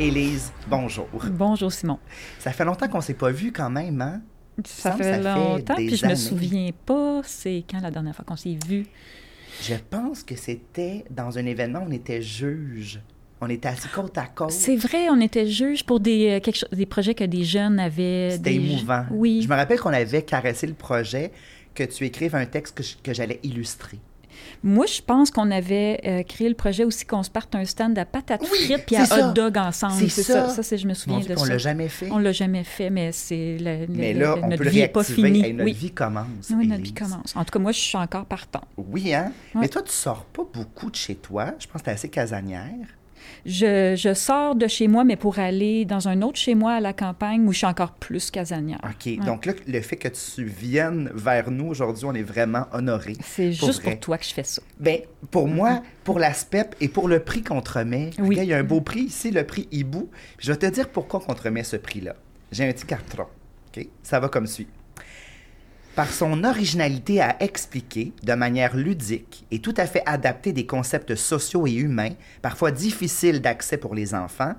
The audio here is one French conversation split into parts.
Élise, bonjour. Bonjour Simon. Ça fait longtemps qu'on s'est pas vu quand même, hein? Ça, fait ça longtemps, puis je me années. souviens pas c'est quand la dernière fois qu'on s'est vu? Je pense que c'était dans un événement, on était juge. On était assis côte à côte. C'est vrai, on était juge pour des, euh, quelque chose, des projets que des jeunes avaient. C'était émouvant. Oui. Je me rappelle qu'on avait caressé le projet, que tu écrives un texte que j'allais illustrer. Moi, je pense qu'on avait euh, créé le projet aussi qu'on se parte un stand à patates Oui, frites puis à ça. hot dog ensemble. C'est ça. ça. Je me souviens de on ça. l'a jamais fait. On l'a jamais fait, mais c'est le, le- Mais là, le- on notre peut vie est pas finie. Hey, notre oui. vie commence. Oui, notre vie commence. En tout cas, moi, je suis encore partant. Oui, hein? Ouais. Mais toi, tu sors pas beaucoup de chez toi. Je pense que tu es assez casanière. Je, je sors de chez moi, mais pour aller dans un autre chez moi à la campagne où je suis encore plus casanière. OK. Donc là, le fait que tu viennes vers nous aujourd'hui, on est vraiment honorés. C'est juste vrai. pour toi que je fais ça. Ben, pour moi, pour la SPEP et pour le prix qu'on te remet, Oui. il y a un beau prix ici, le prix Hibou. Je vais te dire pourquoi on te remet ce prix-là. J'ai un petit carton. OK? Ça va comme suit. Par son originalité à expliquer de manière ludique et tout à fait adaptée des concepts sociaux et humains, parfois difficiles d'accès pour les enfants,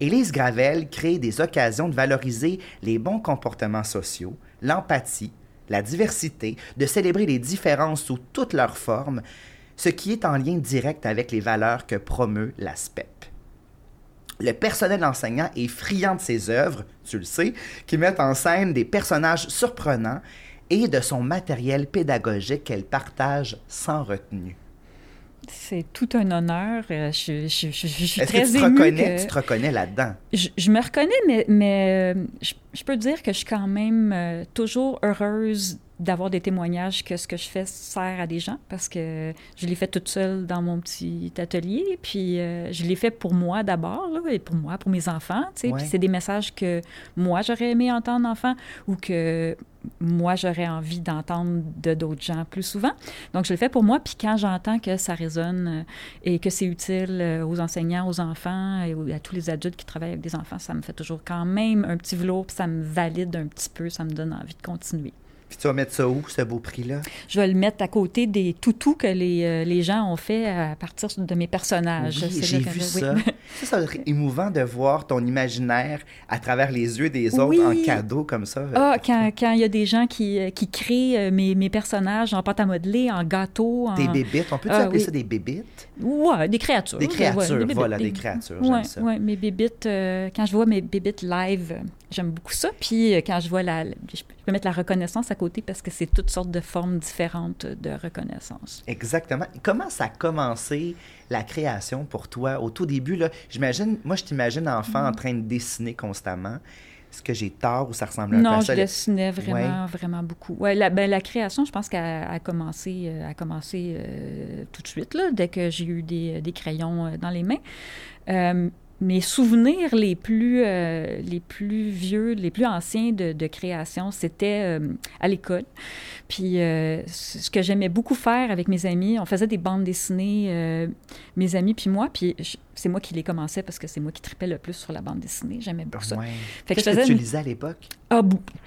Élise Gravel crée des occasions de valoriser les bons comportements sociaux, l'empathie, la diversité, de célébrer les différences sous toutes leurs formes, ce qui est en lien direct avec les valeurs que promeut la SPEP. Le personnel enseignant est friand de ses œuvres, tu le sais, qui mettent en scène des personnages surprenants et de son matériel pédagogique qu'elle partage sans retenue. C'est tout un honneur. Euh, Je, je- je- je suis Est-ce très que tu te émue reconnais, que- tu te reconnais là-dedans? Je, me reconnais, mais, mais euh, je, je peux dire que je suis quand même euh, toujours heureuse d'avoir des témoignages que ce que je fais sert à des gens parce que je l'ai fait toute seule dans mon petit atelier. Puis euh, je l'ai fait pour moi d'abord, là, et pour moi, pour mes enfants. tu sais. Ouais. Puis c'est des messages que moi, j'aurais aimé entendre enfant ou que moi, j'aurais envie d'entendre de d'autres gens plus souvent. Donc, je le fais pour moi. Puis quand j'entends que ça résonne euh, et que c'est utile euh, aux enseignants, aux enfants et à tous les adultes qui travaillent avec des enfants, ça me fait toujours quand même un petit velours, puis ça me valide un petit peu, ça me donne envie de continuer. Puis tu vas mettre ça où, ce beau prix-là? Je vais le mettre à côté des toutous que les, euh, les gens ont fait à partir de mes personnages. Oui, j'ai vu oui. ça. ça. Être émouvant de voir ton imaginaire à travers les yeux des autres Oui. en cadeau comme ça. Ah, quand quand il y a des gens qui, euh, qui créent euh, mes, mes personnages en pâte à modeler, en gâteau, en... Des bébites, on peut-tu Ah, appeler oui. ça des bébites? Ouais, des créatures. Des Ouais, créatures, bébites, voilà, des- des créatures, j'aime Ouais, ça. ouais, mes bébites, euh, quand je vois mes bébites live, j'aime beaucoup ça. Puis quand je vois la, je peux mettre la reconnaissance à côté parce que c'est toutes sortes de formes différentes de reconnaissance. Exactement. Comment ça a commencé la création pour toi? Au tout début? Là, j'imagine, moi, je t'imagine enfant en train de dessiner constamment. Est-ce que j'ai tort ou ça ressemble un peu Non, à je ça? le- dessinais vraiment, vraiment beaucoup. Ouais, la, ben, la création, je pense qu'elle a commencé, euh, a commencé euh, tout de suite, là, dès que j'ai eu des, des crayons euh, dans les mains. Euh, mes souvenirs les plus, euh, les plus vieux, les plus anciens de, de création, c'était euh, à l'école. Puis euh, ce que j'aimais beaucoup faire avec mes amis, on faisait des bandes dessinées, mes amis puis moi, puis c'est moi qui les commençais parce que c'est moi qui tripais le plus sur la bande dessinée. J'aimais beaucoup ça. Ouais. Fait que Qu'est-ce tu une- lisais à l'époque? ah,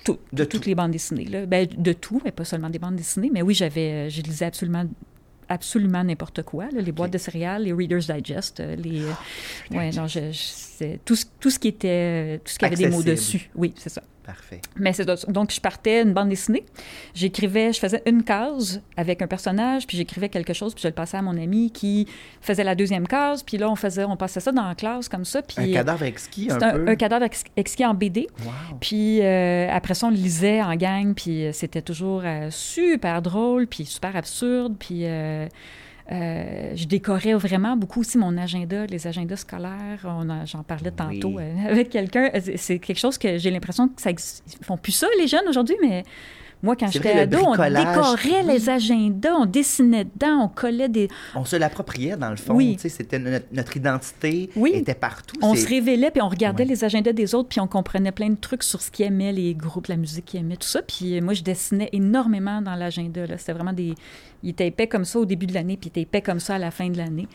tout, De de toutes tout. les bandes dessinées. Là. Ben, de tout, mais pas seulement des bandes dessinées. Mais oui, j'avais, je lisais absolument, absolument n'importe quoi. là, les boîtes de céréales, les Reader's Digest, euh, les... Ah, ouais, non, je, je- tout, ce- tout ce qui était... Tout ce qui avait des mots dessus. Oui, c'est ça. Parfait. Mais c'est donc je partais une bande dessinée, j'écrivais, je faisais une case avec un personnage, puis j'écrivais quelque chose, puis je le passais à mon ami qui faisait la deuxième case, puis là on faisait, on passait ça dans la classe comme ça, puis Un cadavre exquis, un un, peu? un cadavre ex- exquis en BD. Wow. Puis euh, après ça, on le lisait en gang, puis euh, c'était toujours euh, super drôle, puis super absurde, puis euh, euh, je décorais vraiment beaucoup aussi mon agenda, les agendas scolaires. J'en parlais tantôt Oui. euh, avec quelqu'un. Euh, c'est- quelque chose que j'ai l'impression que ça ils font plus ça les jeunes aujourd'hui, mais moi quand j'étais ado, on décorait les agendas, on dessinait dedans, on collait des, On se l'appropriait, dans le fond. Oui. C'était notre, notre identité Oui. était partout. On se révélait, puis on regardait Ouais. les agendas des autres, puis on comprenait plein de trucs sur ce qu'ils aimaient, les groupes, la musique qu'ils aimaient, tout ça. Puis euh, moi, je dessinais énormément dans l'agenda. C'était vraiment des... Il était épais comme ça au début de l'année, puis il était épais comme ça à la fin de l'année.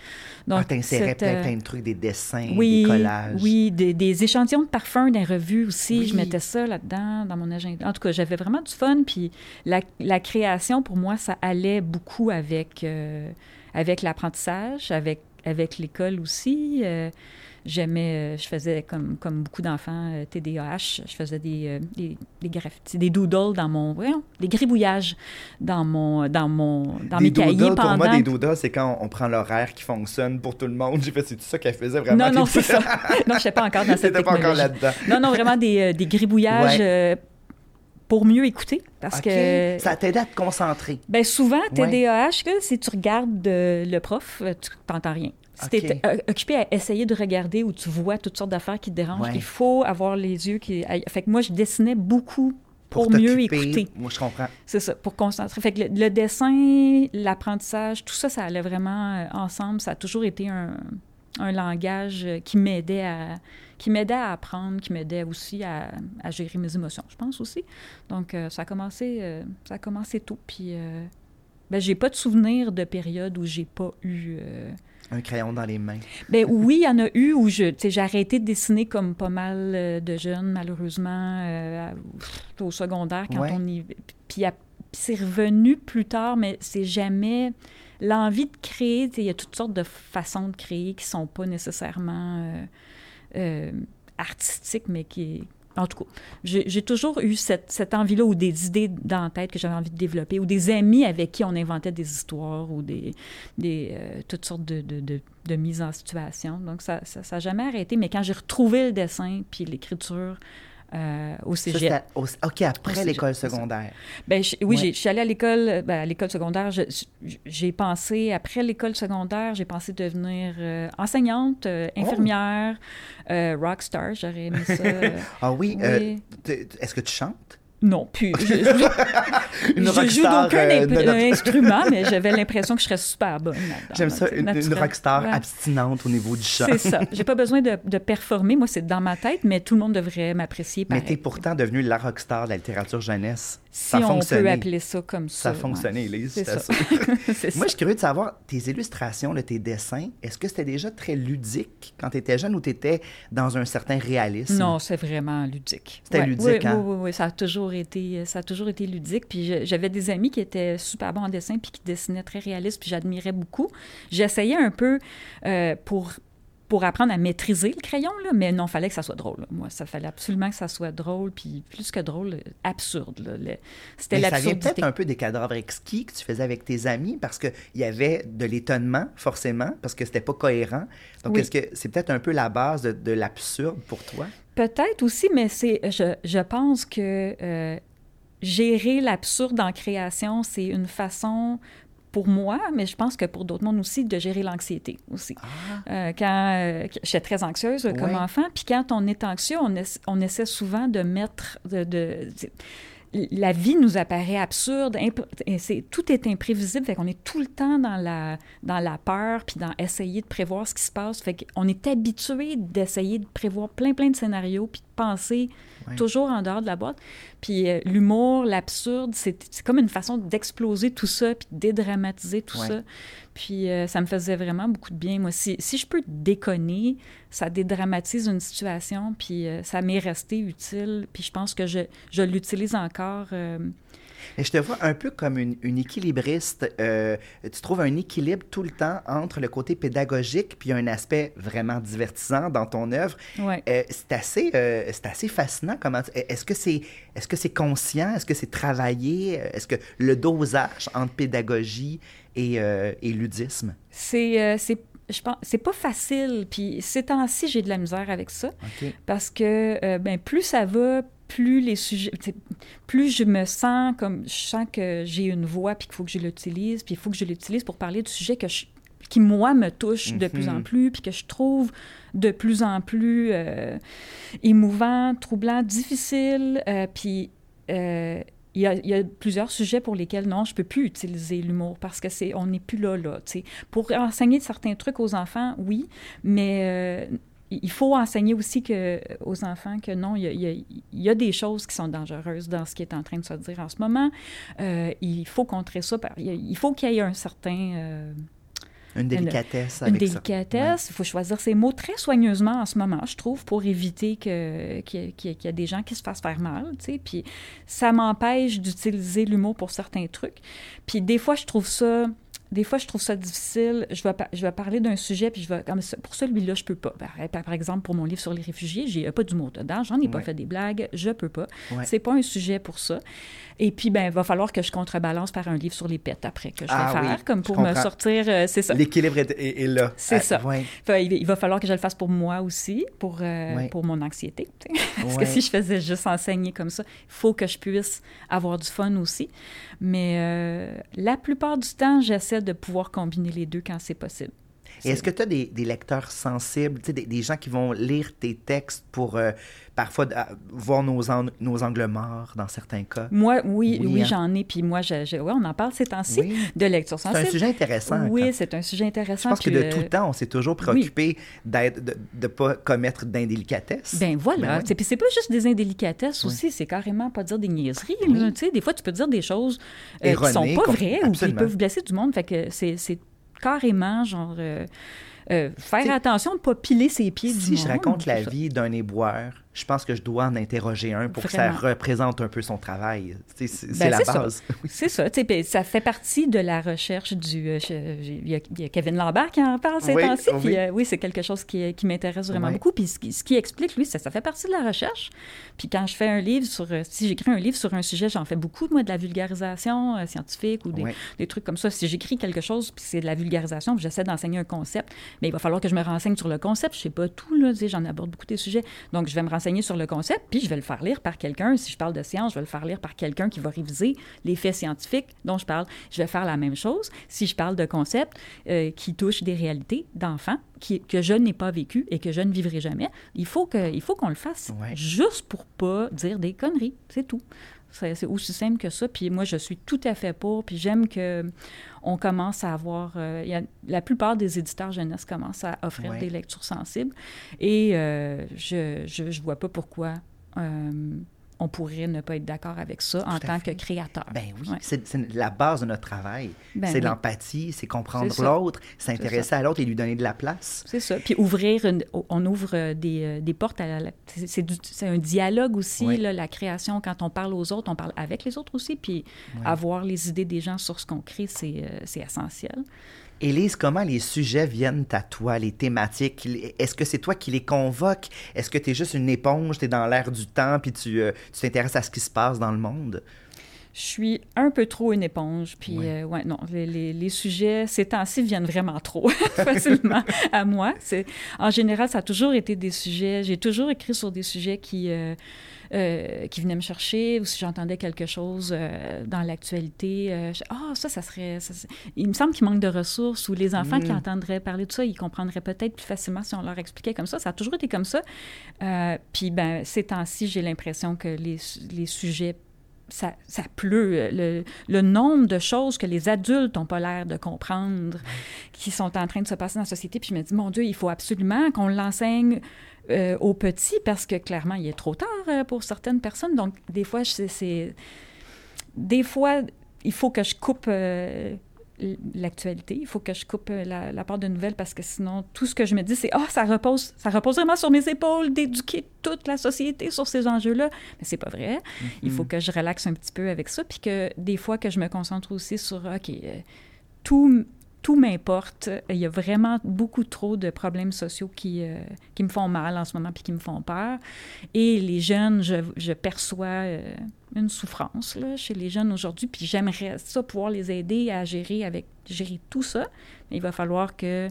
Ah, t'insérais plein, euh, plein de trucs, des dessins, oui, des collages. Oui, des, des échantillons de parfums des revues aussi. Oui. Je mettais ça là-dedans, dans mon agenda. En tout cas, j'avais vraiment du fun. Puis la, la création, pour moi, ça allait beaucoup avec, euh, avec l'apprentissage, avec, avec l'école aussi. Euh, J'aimais, euh, je faisais comme, comme beaucoup d'enfants TDAH, je faisais des, des, des graffitis, des doodles dans mon, voyons, des gribouillages dans mon, dans mon, dans Des mes cahiers pendant. Pour moi, des doodles, c'est quand on prend l'horaire qui fonctionne pour tout le monde. J'ai fait, c'est tout ça qu'elle faisait vraiment. non, non, c'est ça. non, je n'étais pas encore dans cette T'étais pas encore technologie. là-dedans. Non, non, vraiment des, des gribouillages Ouais. euh, pour mieux écouter. Parce que Ça t'aidait à te concentrer. Ben souvent. TDAH, si tu regardes euh, le prof, euh, tu n'entends rien. Si tu es occupé à essayer de regarder où tu vois toutes sortes d'affaires qui te dérangent, Ouais. il faut avoir les yeux qui... Fait que moi, je dessinais beaucoup pour, Pour, mieux écouter. Moi, je comprends. C'est ça, pour concentrer. Fait que le, le dessin, l'apprentissage, tout ça, ça allait vraiment euh, ensemble. Ça a toujours été un, un langage euh, qui m'aidait à qui m'aidait à apprendre, qui m'aidait aussi à, à gérer mes émotions, je pense aussi. Donc, euh, ça a commencé, euh, ça a commencé tôt. Puis, euh, ben, j'ai pas de souvenir de période où j'ai pas eu. Un crayon dans les mains. ben oui, il y en a eu où je, j'ai arrêté de dessiner comme pas mal de jeunes, malheureusement, au secondaire, quand Ouais. on y... Puis c'est revenu plus tard, mais c'est jamais... L'envie de créer, il y a toutes sortes de façons de créer qui sont pas nécessairement euh, euh, artistiques, mais qui... En tout cas, j'ai toujours eu cette, cette envie-là ou des idées dans tête que j'avais envie de développer, ou des amis avec qui on inventait des histoires ou des, euh, toutes sortes de, mises en situation. Donc, ça n'a jamais arrêté. Mais quand j'ai retrouvé le dessin puis l'écriture euh, au Ça, cégep, c'était au- OK, après l'école ça. secondaire. ben, je- oui, Ouais. j'ai- je suis allée à l'école, ben, à l'école secondaire. J'ai pensé, après l'école secondaire, j'ai pensé devenir euh, enseignante, euh, Oh! infirmière, euh, rockstar. J'aurais aimé ça. Ah oui, est-ce que tu chantes? Non, puis je, je- Une je joue d'aucun euh, notre- instrument, mais j'avais l'impression que je serais super bonne. J'aime ça, une, une rockstar Ouais. abstinente au niveau du chant. C'est ça. J'ai pas besoin de, de performer. Moi, c'est dans ma tête, mais tout le monde devrait m'apprécier Mais t'es pourtant devenue la rockstar de la littérature jeunesse. Si ça a on peut appeler ça comme ça. Ça a fonctionné, Elise, C'est ça. Moi, je suis curieux de savoir, tes illustrations, là, tes dessins, est-ce que c'était déjà très ludique quand tu étais jeune ou tu étais dans un certain réalisme? Non, c'est vraiment ludique. C'était Ouais, ludique, oui, hein? Oui, oui, oui, ça a toujours été, ça a toujours été ludique. Puis j'avais des amis qui étaient super bons en dessin puis qui dessinaient très réaliste, puis j'admirais beaucoup. J'essayais un peu euh, pour pour apprendre à maîtriser le crayon, là, mais non, fallait que ça soit drôle. là. Moi, ça fallait absolument que ça soit drôle, puis plus que drôle, euh, absurde. C'était Mais ça vient l'absurdité. peut-être un peu des cadavres exquis que tu faisais avec tes amis parce qu'il y avait de l'étonnement, forcément, parce que c'était pas cohérent. Donc, Oui. est-ce que c'est peut-être un peu la base de, de l'absurde pour toi? Peut-être aussi, mais c'est, je, je pense que euh, gérer l'absurde en création, c'est une façon pour moi, mais je pense que pour d'autres mondes aussi, de gérer l'anxiété aussi. Euh, quand euh, j'étais très anxieuse euh, comme enfant, puis quand on est anxieux, on, essa- on essaie souvent de mettre de, de- la vie nous apparaît absurde, tout est imprévisible, fait qu'on est tout le temps dans la dans la peur puis dans essayer de prévoir ce qui se passe, fait qu'on est habitué d'essayer de prévoir plein plein de scénarios puis de penser Toujours en dehors de la boîte. Puis euh, l'humour, l'absurde, c'est comme une façon d'exploser tout ça puis de dédramatiser tout ça. Puis euh, ça me faisait vraiment beaucoup de bien. Moi, si, si je peux déconner, ça dédramatise une situation, puis euh, ça m'est resté utile. Puis je pense que je, je l'utilise encore. Et je te vois un peu comme une, une équilibriste. Euh, tu trouves un équilibre tout le temps entre le côté pédagogique puis un aspect vraiment divertissant dans ton œuvre. ouais. Euh, c'est assez, euh, c'est assez fascinant. Comment Est-ce que c'est, est-ce que c'est conscient? Est-ce que c'est travaillé? Est-ce que le dosage entre pédagogie et, et ludisme? C'est, c'est, je pense, c'est pas facile. Puis ces temps-ci, j'ai de la misère avec ça. Parce que euh, ben, plus ça va, plus les sujets, plus je me sens comme, je sens que j'ai une voix, puis qu'il faut que je l'utilise, puis il faut que je l'utilise pour parler de sujets que je- qui, moi, me touchent de plus en Mhm. plus, puis que je trouve de plus en plus euh, émouvant, troublant, difficile, euh, puis... euh, il y, a, il y a plusieurs sujets pour lesquels non, je peux plus utiliser l'humour parce que c'est on n'est plus là là. Pour enseigner certains trucs aux enfants, oui, mais euh, il faut enseigner aussi que, aux enfants que non, il y, a, il y des choses qui sont dangereuses dans ce qui est en train de se dire en ce moment. Euh, il faut contrer ça. par- il faut qu'il y ait un certain... euh, Une délicatesse une avec ça. délicatesse. Il faut choisir ses mots très soigneusement en ce moment, je trouve, pour éviter qu'il y ait des gens qui se fassent faire mal. tu sais. Puis ça m'empêche d'utiliser l'humour pour certains trucs. Puis des fois, je trouve ça des fois, je trouve ça difficile. Je vais, je vais parler d'un sujet, puis je vais. Comme pour celui-là, je peux pas. Par, exemple, pour mon livre sur les réfugiés, j'ai pas d'humour dedans. J'en ai pas fait des blagues. Je peux pas. C'est pas un sujet pour ça. Et puis, ben, il va falloir que je contrebalance par un livre sur les pets après que je vais Ah faire, oui, comme je pour me sortir. euh, c'est ça. L'équilibre est, est- est là. C'est Ah, ça. ouais. Fait, il, il va falloir que je le fasse pour moi aussi, pour, euh, Ouais. pour mon anxiété. Parce Ouais. que si je faisais juste enseigner comme ça, il faut que je puisse avoir du fun aussi. Mais euh, la plupart du temps, j'essaie de pouvoir combiner les deux quand c'est possible. Et est-ce que tu as des, des lecteurs sensibles, des, des gens qui vont lire tes textes pour euh, parfois ah, voir nos, an- nos angles morts dans certains cas? Moi, oui, Oui, oui, hein? j'en ai. Puis moi, je, je- ouais, on en parle ces temps-ci Oui. de lecture C'est un sensible. sujet intéressant. Oui, c'est un sujet Je intéressant. pense que de euh, tout temps, on s'est toujours préoccupé d'être, de ne pas commettre d'indélicatesse. Ben voilà. Ben Puis c'est pas juste des indélicatesses Oui. aussi, c'est carrément pas dire des niaiseries. Oui. là. Des fois, tu peux dire des choses euh, qui sont pas vraies ou qui peuvent blesser du monde. Fait que c'est carrément genre euh, euh, faire attention de ne pas piler ses pieds du Si je raconte la vie d'un éboueur, je pense que je dois en interroger un pour que ça représente un peu son travail. C'est Ben, la base. C'est ça, ça fait partie de la recherche du... euh, Il y, a- il y a Kevin Lambert qui en parle ces Oui, temps-ci, puis oui. euh, oui, c'est quelque chose qui, qui m'intéresse vraiment beaucoup. Puis ce qui, ce qui explique, lui, ça, ça fait partie de la recherche. Puis quand je fais un livre sur... euh, Si j'écris un livre sur un sujet, j'en fais beaucoup, moi, de la vulgarisation euh, scientifique ou des, trucs comme ça. Si j'écris quelque chose, puis c'est de la vulgarisation, puis j'essaie d'enseigner un concept, mais il va falloir que je me renseigne sur le concept. Je sais pas tout, là, j'en aborde beaucoup des sujets. Donc, je vais me renseigner sur le concept, puis je vais le faire lire par quelqu'un. Si je parle de science, je vais le faire lire par quelqu'un qui va réviser les faits scientifiques dont je parle. Je vais faire la même chose si je parle de concepts euh, qui touchent des réalités d'enfants que je n'ai pas vécues et que je ne vivrai jamais. Il faut qu'on le fasse Ouais. juste pour pas dire des conneries. C'est tout. C'est aussi simple que ça. Puis moi, je suis tout à fait pour. Puis j'aime que on commence à avoir... euh, il y a- la plupart des éditeurs jeunesse commencent à offrir Ouais. des lectures sensibles. Et euh, je, je, je vois pas pourquoi euh, on pourrait ne pas être d'accord avec ça en tant fait. que créateur. Ben oui, Ouais. c'est la base de notre travail. Ben c'est oui. l'empathie, c'est comprendre l'autre, s'intéresser à l'autre et lui donner de la place. C'est ça. Puis ouvrir, une- on ouvre euh, des, euh, des portes à la... c'est- un dialogue aussi, Oui. là, la création. Quand on parle aux autres, on parle avec les autres aussi. Puis avoir les idées des gens sur ce qu'on crée, c'est euh, c'est essentiel. Élise, comment les sujets viennent à toi, les thématiques? Est-ce que c'est toi qui les convoques? Est-ce que tu es juste une éponge, tu es dans l'air du temps, puis tu euh, tu t'intéresses à ce qui se passe dans le monde? Je suis un peu trop une éponge. Puis, Oui. euh, ouais, non, les, les- les sujets, ces temps-ci, viennent vraiment trop facilement à moi. C'est, en général, ça a toujours été des sujets. J'ai toujours écrit sur des sujets qui, euh, euh, qui venaient me chercher, ou si j'entendais quelque chose dans l'actualité. Ah, ça, ça serait. ça, c'est- il me semble qu'il manque de ressources, ou les enfants qui Mm. entendraient parler de ça, ils comprendraient peut-être plus facilement si on leur expliquait comme ça. Ça a toujours été comme ça. Puis, ben, ces temps-ci, j'ai l'impression que les, les sujets ça, pleut. Le, nombre de choses que les adultes n'ont pas l'air de comprendre, qui sont en train de se passer dans la société. Puis je me dis, mon Dieu, il faut absolument qu'on l'enseigne euh, aux petits parce que clairement, il est trop tard euh, pour certaines personnes. Donc, des fois, c'est. Des fois, il faut que je coupe. euh, l'actualité, il faut que je coupe euh, la, la part de nouvelles parce que sinon tout ce que je me dis c'est ah ça repose ça repose vraiment sur mes épaules d'éduquer toute la société sur ces enjeux-là. Mais c'est pas vrai. Il faut que je relaxe un petit peu avec ça, puis que des fois que je me concentre aussi sur, OK, euh, tout, tout m'importe. Il y a vraiment beaucoup trop de problèmes sociaux qui, euh, qui me font mal en ce moment, puis qui me font peur. Et les jeunes, je, perçois euh, une souffrance chez les jeunes aujourd'hui, puis j'aimerais ça pouvoir les aider à gérer avec gérer tout ça. Il va falloir que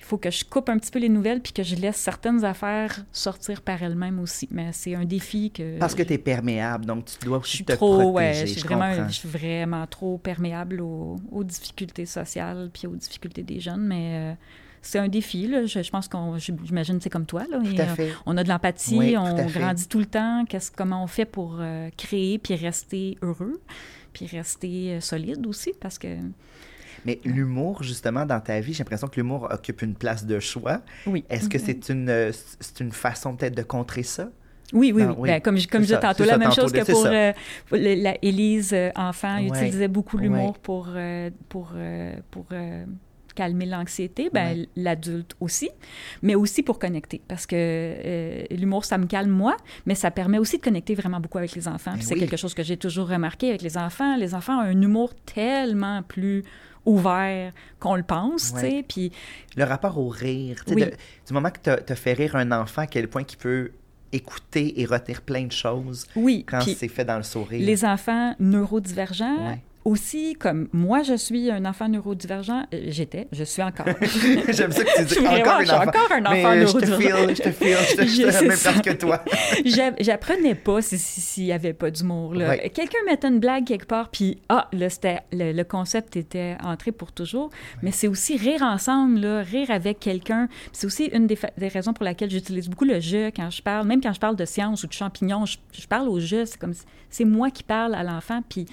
il faut que je coupe un petit peu les nouvelles puis que je laisse certaines affaires sortir par elles-mêmes aussi. Mais c'est un défi que... Parce que tu es perméable, donc tu dois je suis te trop, protéger. ouais, je suis, je vraiment, comprends. je suis vraiment trop perméable aux, aux difficultés sociales puis aux difficultés des jeunes, mais euh, c'est un défi. Là. Je, je pense qu'on, j'imagine, c'est comme toi. Là, Tout Et, à euh, on a de l'empathie, Oui, on grandit tout le temps. Qu'est-ce, comment on fait pour euh, créer puis rester heureux, puis rester solide aussi, parce que Mais l'humour, justement, dans ta vie, j'ai l'impression que l'humour occupe une place de choix. oui. Est-ce que c'est une, euh, c'est une façon peut-être de contrer ça? Oui, oui, Non, oui. oui. Ben, comme je, comme je disais tantôt, la ça, même tantôt, chose que c'est pour ça. euh, le- la Élise euh, enfant Ouais, utilisait beaucoup l'humour ouais. pour, euh, pour, euh, pour, euh, calmer l'anxiété, ben, l'adulte aussi, mais aussi pour connecter. Parce que euh, l'humour, ça me calme moi, mais ça permet aussi de connecter vraiment beaucoup avec les enfants. Ben c'est quelque chose que j'ai toujours remarqué avec les enfants. Les enfants ont un humour tellement plus ouvert qu'on le pense, Ouais. tu sais. Puis Le rapport au rire, tu sais, Oui. de- du moment que tu as fait rire un enfant, à quel point il peut écouter et retenir plein de choses oui, quand c'est fait dans le sourire. les enfants neurodivergents, Ouais. Aussi, comme moi, je suis un enfant neurodivergent, euh, j'étais, je suis encore. J'aime ça que tu dis Vraiment, encore un je suis enfant. encore un Mais enfant euh, je te neurodivergent. feel, je te feel, je te je Je même ça. que toi. J'a- J'apprenais pas si- si- s'il y avait pas d'humour. Ouais. Quelqu'un mettait une blague quelque part, puis ah, là, c'était, le, le concept était entré pour toujours. Mais c'est aussi rire ensemble, là, rire avec quelqu'un. C'est aussi une des, des raisons pour laquelle j'utilise beaucoup le jeu quand je parle. Même quand je parle de science ou de champignons, je, je parle au jeu. C'est comme si- c'est moi qui parle à l'enfant, puis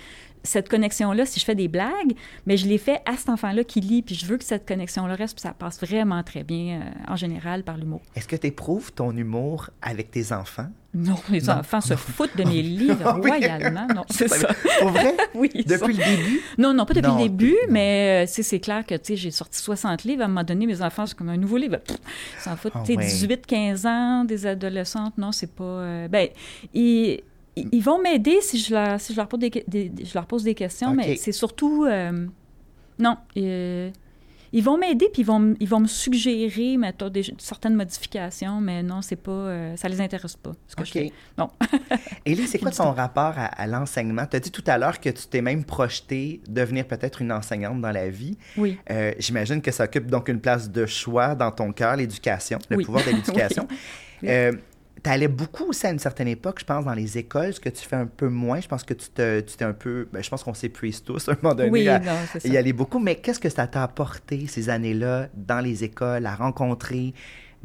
cette connexion-là, si je fais des blagues, mais je les fais à cet enfant-là qui lit, puis je veux que cette connexion-là reste, puis ça passe vraiment très bien, euh, en général, par l'humour. Est-ce que tu éprouves ton humour avec tes enfants? Non, les Non. enfants se foutent de mes livres Ah oui. royalement. Non, c'est ça. Pour vrai? Oui, Depuis le début? Non, non, pas depuis Non, le début, mais euh, c'est clair que tu sais, j'ai sorti 60 livres. À un moment donné, mes enfants, c'est comme un nouveau livre. Pff, Ils s'en foutent. Ouais. 18, 15 ans, des adolescentes, non, c'est pas. euh, ben, ils, ils- ils vont m'aider si je leur, si je leur pose des, que- des- je leur pose des questions, mais c'est surtout. euh, non. euh, ils vont m'aider, puis ils vont, ils vont me suggérer, mettons, des, certaines modifications, mais non, c'est pas. euh, ça les intéresse pas, ce que je OK. fais. Non. Élie, c'est quoi ton rapport à, à l'enseignement? Tu as dit tout à l'heure que tu t'es même projeté devenir peut-être une enseignante dans la vie. Oui. Euh, J'imagine que ça occupe donc une place de choix dans ton cœur, l'éducation, le Oui. pouvoir de l'éducation. Oui. Euh, tu allais beaucoup aussi à une certaine époque, je pense, dans les écoles, ce que tu fais un peu moins. Je pense que tu te- tu t'es un peu. ben, je pense qu'on s'épuise tous à un moment donné Oui, à non, y aller beaucoup. Mais qu'est-ce que ça t'a apporté ces années-là dans les écoles, à rencontrer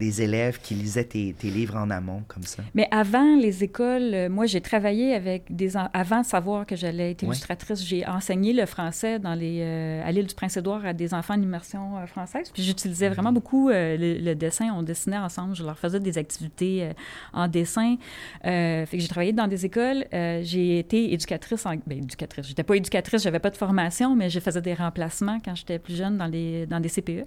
des élèves qui lisaient tes, tes livres en amont comme ça? Mais avant les écoles, euh, moi, j'ai travaillé avec des... en- Avant de savoir que j'allais être illustratrice, j'ai enseigné le français dans les, euh, à l'île du Prince-Édouard à des enfants en immersion euh, française. Puis j'utilisais Mhm. vraiment beaucoup euh, le, le dessin. On dessinait ensemble. Je leur faisais des activités en dessin. Fait que j'ai travaillé dans des écoles. J'ai été éducatrice en... Ben, éducatrice. J'étais pas éducatrice, j'avais pas de formation, mais je faisais des remplacements quand j'étais plus jeune dans, les, dans des CPE,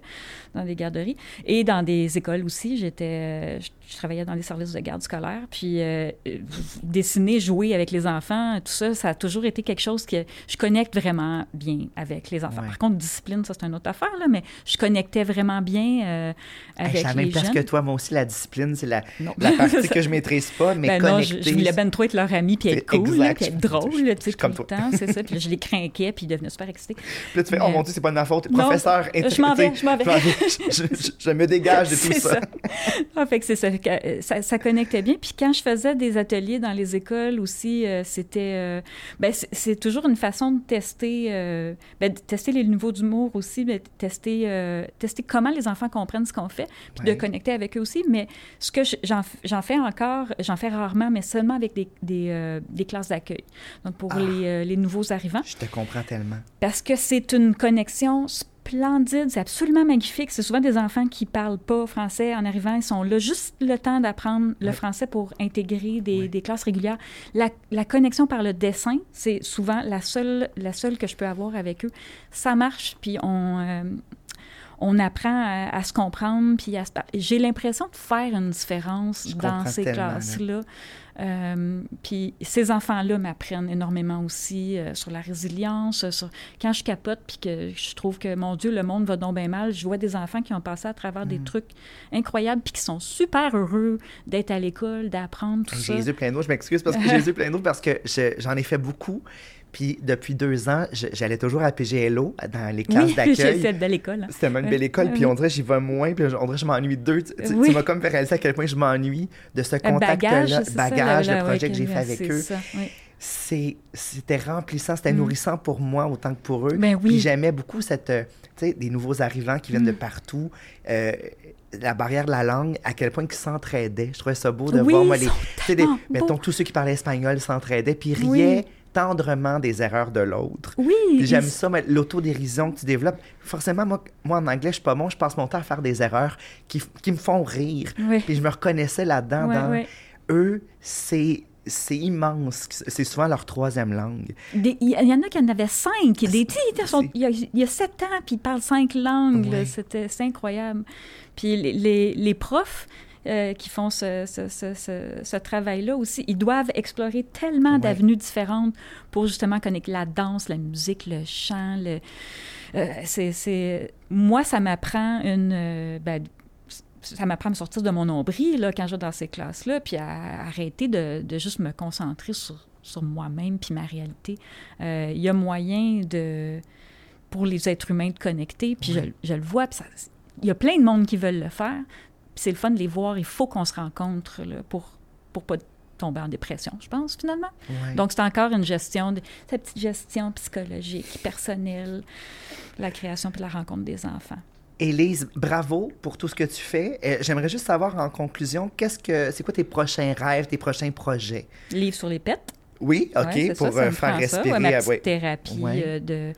dans des garderies. Et dans des écoles aussi, j'étais, je, travaillais dans les services de garde scolaire. Puis euh, euh, dessiner, jouer avec les enfants, tout ça, ça a toujours été quelque chose que je connecte vraiment bien avec les enfants. Ouais. Par contre, discipline, ça c'est une autre affaire, là, mais je connectais vraiment bien euh, Hey, avec je suis à la même les place jeunes. que toi, moi aussi, la discipline, c'est la, la partie que je maîtrise pas, mais Ben non, je, connecter. je voulais ben trop être leur ami puis être cool, là, puis être drôle, là, tu sais, comme tout le toi. temps, c'est ça. Puis là, je les craquais, puis ils devenaient super excités. Puis là, tu fais, oh Mais- mon Dieu, c'est pas de ma faute. Non, Professeur, je m'en vais, je m'en vais. je, je- je me dégage de tout C'est ça. Ah, fait que c'est ça, ça. ça connectait bien. Puis quand je faisais des ateliers dans les écoles aussi, euh, c'était... euh, ben, c'est- toujours une façon de tester, euh, ben, de tester les niveaux d'humour aussi, mais de tester, euh, tester comment les enfants comprennent ce qu'on fait, puis Ouais. de connecter avec eux aussi. Mais ce que je- j'en fais encore, j'en fais rarement, mais seulement avec des, des, euh, des classes d'accueil. Donc pour Ah. les, euh, les nouveaux arrivants. Je te comprends tellement. Parce que c'est une connexion splendide, c'est absolument magnifique. C'est souvent des enfants qui parlent pas français en arrivant, ils sont là juste le temps d'apprendre le Ouais. français pour intégrer des, Ouais. des classes régulières. La, la connexion par le dessin, c'est souvent la seule, la seule que je peux avoir avec eux. Ça marche, puis on... euh, on apprend à, à se comprendre, puis à se J'ai l'impression de faire une différence Je dans ces tellement, là. Euh, puis ces enfants-là m'apprennent énormément aussi euh, sur la résilience, sur quand je capote puis que je trouve que mon Dieu le monde va donc bien mal, je vois des enfants qui ont passé à travers Mm. des trucs incroyables puis qui sont super heureux d'être à l'école, d'apprendre tout ça. J'ai les yeux pleins d'eau. Je m'excuse parce que j'ai les yeux pleins d'eau parce que je- j'en ai fait beaucoup. Puis depuis deux ans, j'allais toujours à PGLO dans les classes Oui, d'accueil. j'ai de l'école. hein. C'était même une belle école, puis on dirait que j'y vais moins, puis on dirait que je m'ennuie d'eux. Tu, Oui. tu m'as comme fait réaliser à quel point je m'ennuie de ce contact-là, bagage, ça, bagage, le projet ouais, que j'ai fait avec eux. ça, oui. C'est- C'était remplissant, c'était Mm. nourrissant pour moi autant que pour eux. Ben oui. Puis j'aimais beaucoup cette, euh, tu sais, des nouveaux arrivants qui viennent Mm. de partout. euh, la barrière de la langue, à quel point ils s'entraidaient. Je trouvais ça beau de Oui, voir, moi, les, des- mettons, tous ceux qui parlaient espagnol s'entraidaient, puis riaient Oui. Tendrement des erreurs de l'autre. Oui, Puis j'aime ça, mais l'autodérision que tu développes. Forcément, moi, moi, en anglais, je suis pas bon. Je passe mon temps à faire des erreurs qui, qui me font rire. Oui. Puis je me reconnaissais là-dedans. Ouais, dans ouais. eux, c'est c'est immense. C'est souvent leur troisième langue. Il y, en a qui en avaient cinq. Des, il, y a, il y a sept ans, puis ils parlent cinq langues. C'était incroyable. Puis les, les, profs, euh, qui font ce, ce, ce, ce travail-là aussi, ils doivent explorer tellement d'avenues différentes pour justement connecter la danse, la musique, le chant. Le, euh, c'est, Moi, ça m'apprend une... Euh, ben, ça m'apprend à me sortir de mon nombril là, quand je vais dans ces classes-là, puis à, arrêter de, de, juste me concentrer sur, sur moi-même puis ma réalité. Euh, il y a moyen de pour les êtres humains de connecter, puis je, je, le vois, puis il y a plein de monde qui veulent le faire, c'est le fun de les voir. Il faut qu'on se rencontre là, pour pour pas tomber en dépression, je pense, finalement. Donc, c'est encore une gestion, de, cette petite gestion psychologique, personnelle, la création puis la rencontre des enfants. Élise, bravo pour tout ce que tu fais. Euh, j'aimerais juste savoir en conclusion, qu'est-ce que c'est quoi tes prochains rêves, tes prochains projets? Livre sur les pets. Oui, OK, pour ça, euh, faire respirer. Ça, ma petite thérapie. Euh, de...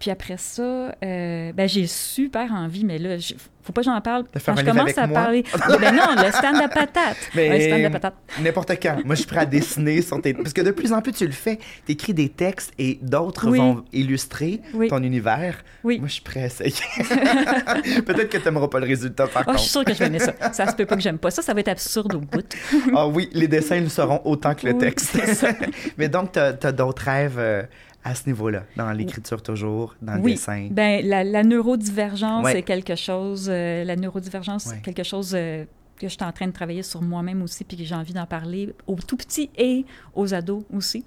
Puis après ça, ben, j'ai super envie, mais là, faut pas que j'en parle. Quand je commence à parler. ben non, le stand de patate. Mais stand de patate. N'importe quand. Moi, je suis prêt à dessiner sur tes. Parce que de plus en plus, tu le fais. Tu écris des textes et d'autres vont illustrer ton univers. Oui. Moi, je suis prêt à essayer. Peut-être que tu n'aimeras pas le résultat, par contre. Je suis sûre que je vais aimer ça. Ça se peut pas que j'aime pas ça. Ça va être absurde au bout. ah oui, les dessins le seront autant que le texte. Mais donc, tu as, d'autres rêves. Euh, à ce niveau-là, dans l'écriture toujours, dans le oui. dessin? Ben, la, la neurodivergence, c'est quelque chose, euh, la neurodivergence, c'est quelque chose euh, que je suis en train de travailler sur moi-même aussi, puis que j'ai envie d'en parler aux tout petits et aux ados aussi.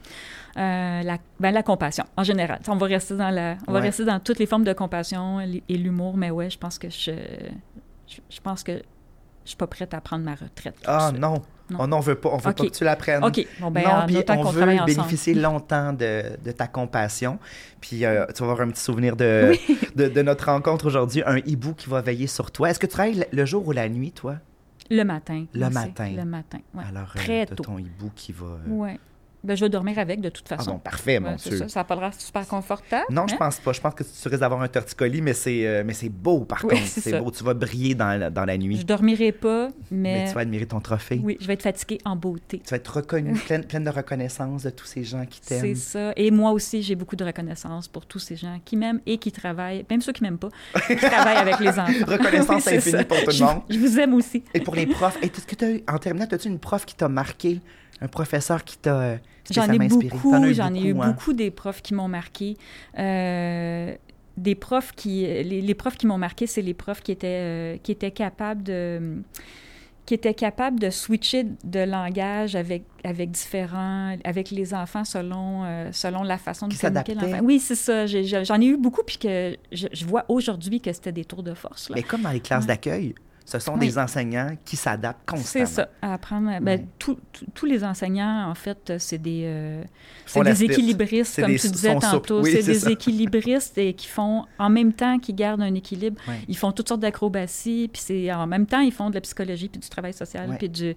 Euh, la, ben, la compassion, en général. On va rester dans la, on va rester dans toutes les formes de compassion et l'humour, mais ouais, je pense que je, je, je pense que je suis pas prête à prendre ma retraite. Ah non. Non. Oh non, on veut pas, on veut pas que tu l'apprennes. OK. Bon, ben, non, puis on veut bénéficier longtemps de, de, ta compassion. Puis euh, tu vas avoir un petit souvenir de, de, de, notre rencontre aujourd'hui, un hibou qui va veiller sur toi. Est-ce que tu travailles le jour ou la nuit, toi? Le matin. Le matin. Le matin, ouais. Alors, euh, Très de ton hibou qui va... Euh, ouais. Ben, je vais dormir avec de toute façon. Ah bon, parfait, mon Dieu. Ça, ça pas l'air super confortable. Non, je je hein? pense pas. Je pense que tu risques d'avoir un torticolis, mais c'est euh, mais c'est beau par contre. C'est beau. Tu vas briller dans la, dans la nuit. Je dormirai pas, mais... mais... tu vas admirer ton trophée. Oui, je vais être fatiguée en beauté. Tu vas être reconnue, pleine, pleine de reconnaissance de tous ces gens qui t'aiment. C'est ça. Et moi aussi, j'ai beaucoup de reconnaissance pour tous ces gens qui m'aiment et qui travaillent, même ceux qui m'aiment pas, qui travaillent avec les enfants. Reconnaissance infinie pour tout le monde. Je, vous aime aussi. Et pour les profs. Et est-ce que tu en terminant, as-tu une prof qui t'a marqué? Un professeur qui t'a euh, J'en ai beaucoup, j'en ai eu hein? beaucoup des profs qui m'ont marqué. Euh, des profs qui, les, profs qui m'ont marqué, c'est les profs qui étaient, euh, qui étaient capables de qui étaient capables de switcher de langage avec, avec différents, avec les enfants selon, euh, selon la façon de communiquer l'enfant. Oui, c'est ça. J'en ai, eu beaucoup, puis que je, vois aujourd'hui que c'était des tours de force. Là. Mais comme dans les classes d'accueil, ce sont des enseignants qui s'adaptent constamment. C'est ça, à apprendre. Ben, tous les enseignants, en fait, c'est des, euh, des équilibristes, comme tu disais tantôt. c'est des équilibristes et qui font, en même temps qu'ils gardent un équilibre, ils font toutes sortes d'acrobaties, puis c'est en même temps, ils font de la psychologie, puis du travail social, puis du...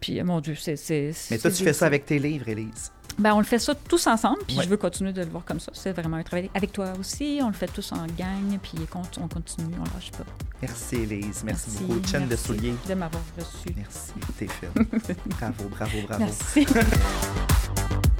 Puis, mon Dieu, c'est... Mais toi, tu fais ça avec tes livres, Élise. Ben, on le fait ça tous ensemble, puis je veux continuer de le voir comme ça. C'est vraiment un travail avec toi aussi. On le fait tous en gang, puis on continue, on lâche pas. Merci, Elise. Merci, beaucoup. Chaîne de souliers. de m'avoir reçu. Merci. T'es fait. bravo, bravo, bravo. Merci.